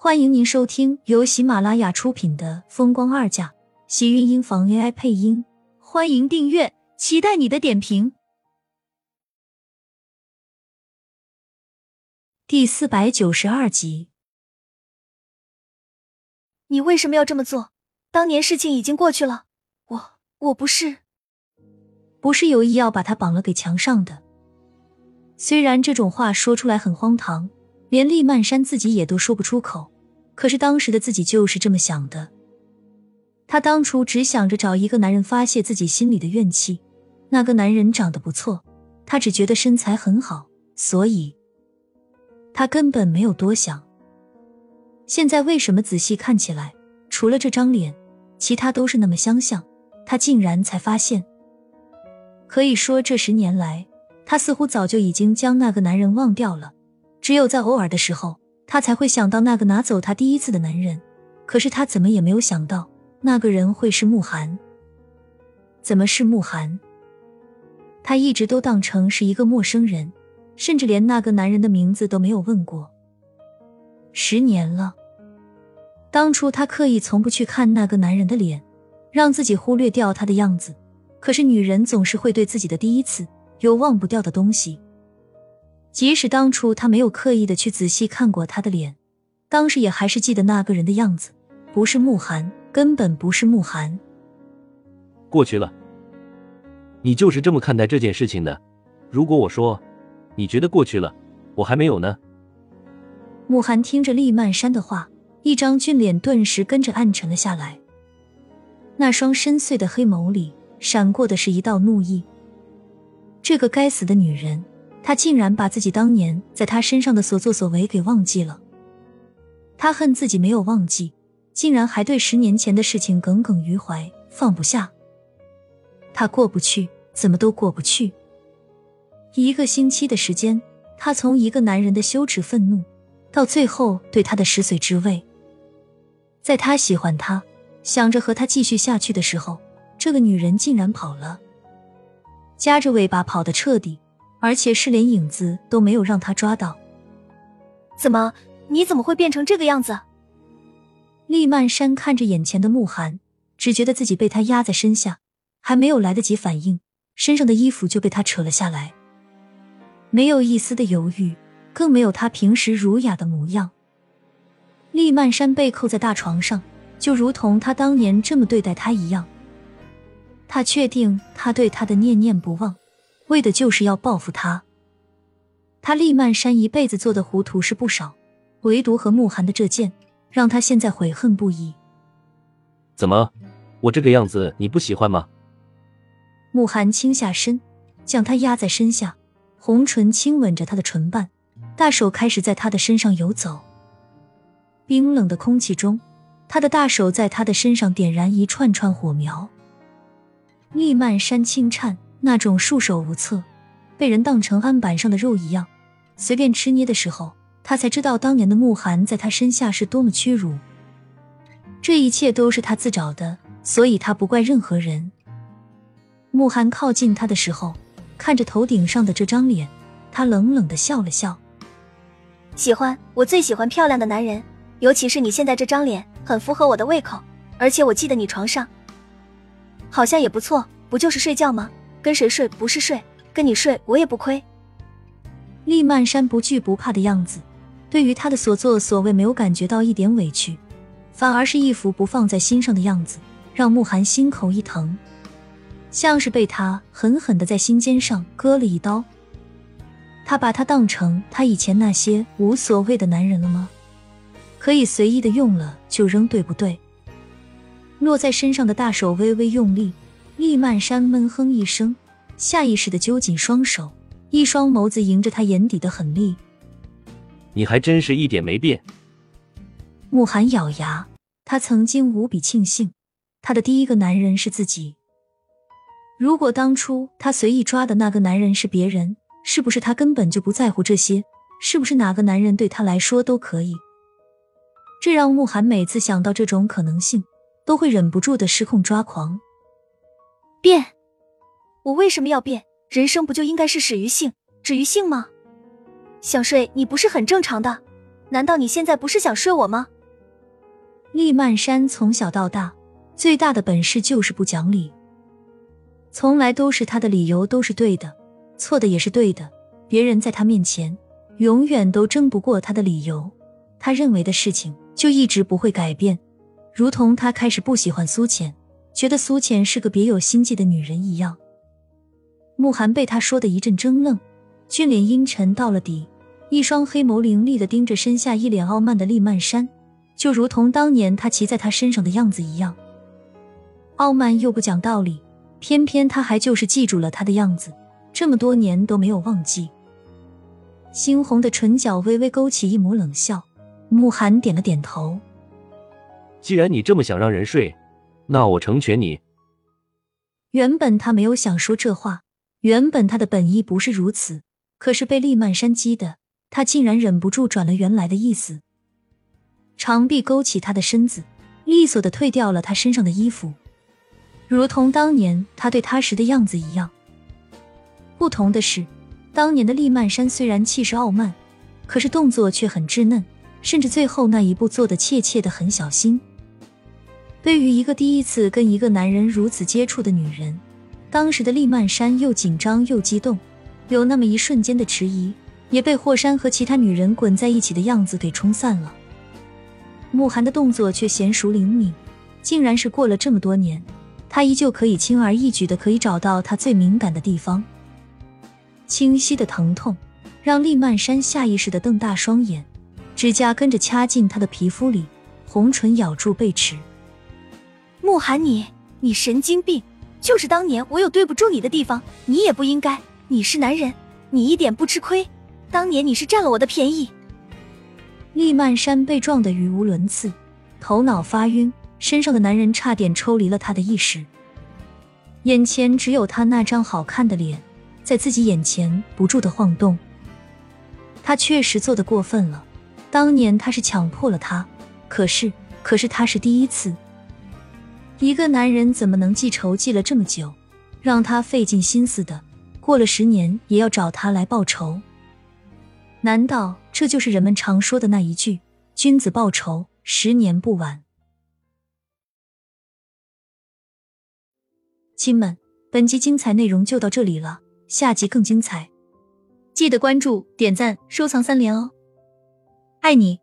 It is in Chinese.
欢迎您收听由喜马拉雅出品的《风光二嫁》，喜运音房 AI 配音。欢迎订阅，期待你的点评。第四百九十二集，你为什么要这么做？当年事情已经过去了，我我不是不是有意要把他绑了给墙上的。虽然这种话说出来很荒唐。连厉曼山自己也都说不出口，可是当时的自己就是这么想的。他当初只想着找一个男人发泄自己心里的怨气，那个男人长得不错，他只觉得身材很好，所以他根本没有多想。现在为什么仔细看起来，除了这张脸，其他都是那么相像？他竟然才发现，可以说这十年来，他似乎早就已经将那个男人忘掉了。只有在偶尔的时候，他才会想到那个拿走他第一次的男人。可是他怎么也没有想到，那个人会是慕寒。怎么是慕寒？他一直都当成是一个陌生人，甚至连那个男人的名字都没有问过。十年了，当初他刻意从不去看那个男人的脸，让自己忽略掉他的样子。可是女人总是会对自己的第一次有忘不掉的东西。即使当初他没有刻意的去仔细看过他的脸，当时也还是记得那个人的样子，不是慕寒，根本不是慕寒。过去了，你就是这么看待这件事情的？如果我说你觉得过去了，我还没有呢？慕寒听着厉曼山的话，一张俊脸顿时跟着暗沉了下来，那双深邃的黑眸里闪过的是一道怒意。这个该死的女人！他竟然把自己当年在他身上的所作所为给忘记了。他恨自己没有忘记，竟然还对十年前的事情耿耿于怀，放不下。他过不去，怎么都过不去。一个星期的时间，他从一个男人的羞耻、愤怒，到最后对他的食髓知味。在他喜欢他，想着和他继续下去的时候，这个女人竟然跑了，夹着尾巴跑得彻底。而且是连影子都没有让他抓到。怎么？你怎么会变成这个样子？厉曼山看着眼前的慕寒，只觉得自己被他压在身下，还没有来得及反应，身上的衣服就被他扯了下来。没有一丝的犹豫，更没有他平时儒雅的模样。厉曼山被扣在大床上，就如同他当年这么对待他一样。他确定他对他的念念不忘。为的就是要报复他。他厉曼山一辈子做的糊涂事不少，唯独和慕寒的这件，让他现在悔恨不已。怎么，我这个样子你不喜欢吗？慕寒倾下身，将他压在身下，红唇亲吻着他的唇瓣，大手开始在他的身上游走。冰冷的空气中，他的大手在他的身上点燃一串串火苗。厉曼山轻颤。那种束手无策，被人当成案板上的肉一样随便吃捏的时候，他才知道当年的慕寒在他身下是多么屈辱。这一切都是他自找的，所以他不怪任何人。慕寒靠近他的时候，看着头顶上的这张脸，他冷冷的笑了笑：“喜欢，我最喜欢漂亮的男人，尤其是你现在这张脸，很符合我的胃口。而且我记得你床上好像也不错，不就是睡觉吗？”跟谁睡不是睡，跟你睡我也不亏。厉曼山不惧不怕的样子，对于他的所作所为没有感觉到一点委屈，反而是一副不放在心上的样子，让慕寒心口一疼，像是被他狠狠的在心尖上割了一刀。他把他当成他以前那些无所谓的男人了吗？可以随意的用了就扔，对不对？落在身上的大手微微用力。厉曼山闷哼一声，下意识的揪紧双手，一双眸子迎着他眼底的狠厉。你还真是一点没变。慕寒咬牙，他曾经无比庆幸，他的第一个男人是自己。如果当初他随意抓的那个男人是别人，是不是他根本就不在乎这些？是不是哪个男人对他来说都可以？这让慕寒每次想到这种可能性，都会忍不住的失控抓狂。变？我为什么要变？人生不就应该是始于性，止于性吗？想睡你不是很正常的？难道你现在不是想睡我吗？厉曼山从小到大最大的本事就是不讲理，从来都是他的理由都是对的，错的也是对的。别人在他面前永远都争不过他的理由，他认为的事情就一直不会改变。如同他开始不喜欢苏浅，觉得苏浅是个别有心计的女人一样。慕寒被他说的一阵怔愣，俊脸阴沉到了底，一双黑眸凌厉的盯着身下一脸傲慢的厉曼山，就如同当年他骑在他身上的样子一样，傲慢又不讲道理。偏偏他还就是记住了他的样子，这么多年都没有忘记。猩红的唇角微微勾起一抹冷笑，慕寒点了点头。既然你这么想让人睡，那我成全你。原本他没有想说这话，原本他的本意不是如此，可是被厉曼山激的，他竟然忍不住转了原来的意思。长臂勾起他的身子，利索的褪掉了他身上的衣服，如同当年他对他时的样子一样。不同的是，当年的厉曼山虽然气势傲慢，可是动作却很稚嫩，甚至最后那一步做的怯怯的很小心。对于一个第一次跟一个男人如此接触的女人，当时的厉曼山又紧张又激动，有那么一瞬间的迟疑，也被霍山和其他女人滚在一起的样子给冲散了。慕寒的动作却娴熟灵敏，竟然是过了这么多年，他依旧可以轻而易举的可以找到他最敏感的地方。清晰的疼痛让厉曼山下意识的瞪大双眼，指甲跟着掐进他的皮肤里，红唇咬住贝齿。慕寒，你你神经病！就是当年我有对不住你的地方，你也不应该。你是男人，你一点不吃亏。当年你是占了我的便宜。厉曼山被撞得语无伦次，头脑发晕，身上的男人差点抽离了他的意识。眼前只有他那张好看的脸，在自己眼前不住的晃动。他确实做的过分了，当年他是强迫了他，可是，可是他是第一次。一个男人怎么能记仇记了这么久，让他费尽心思的，过了十年也要找他来报仇？难道这就是人们常说的那一句“君子报仇，十年不晚”？亲们，本集精彩内容就到这里了，下集更精彩，记得关注、点赞、收藏三连哦！爱你。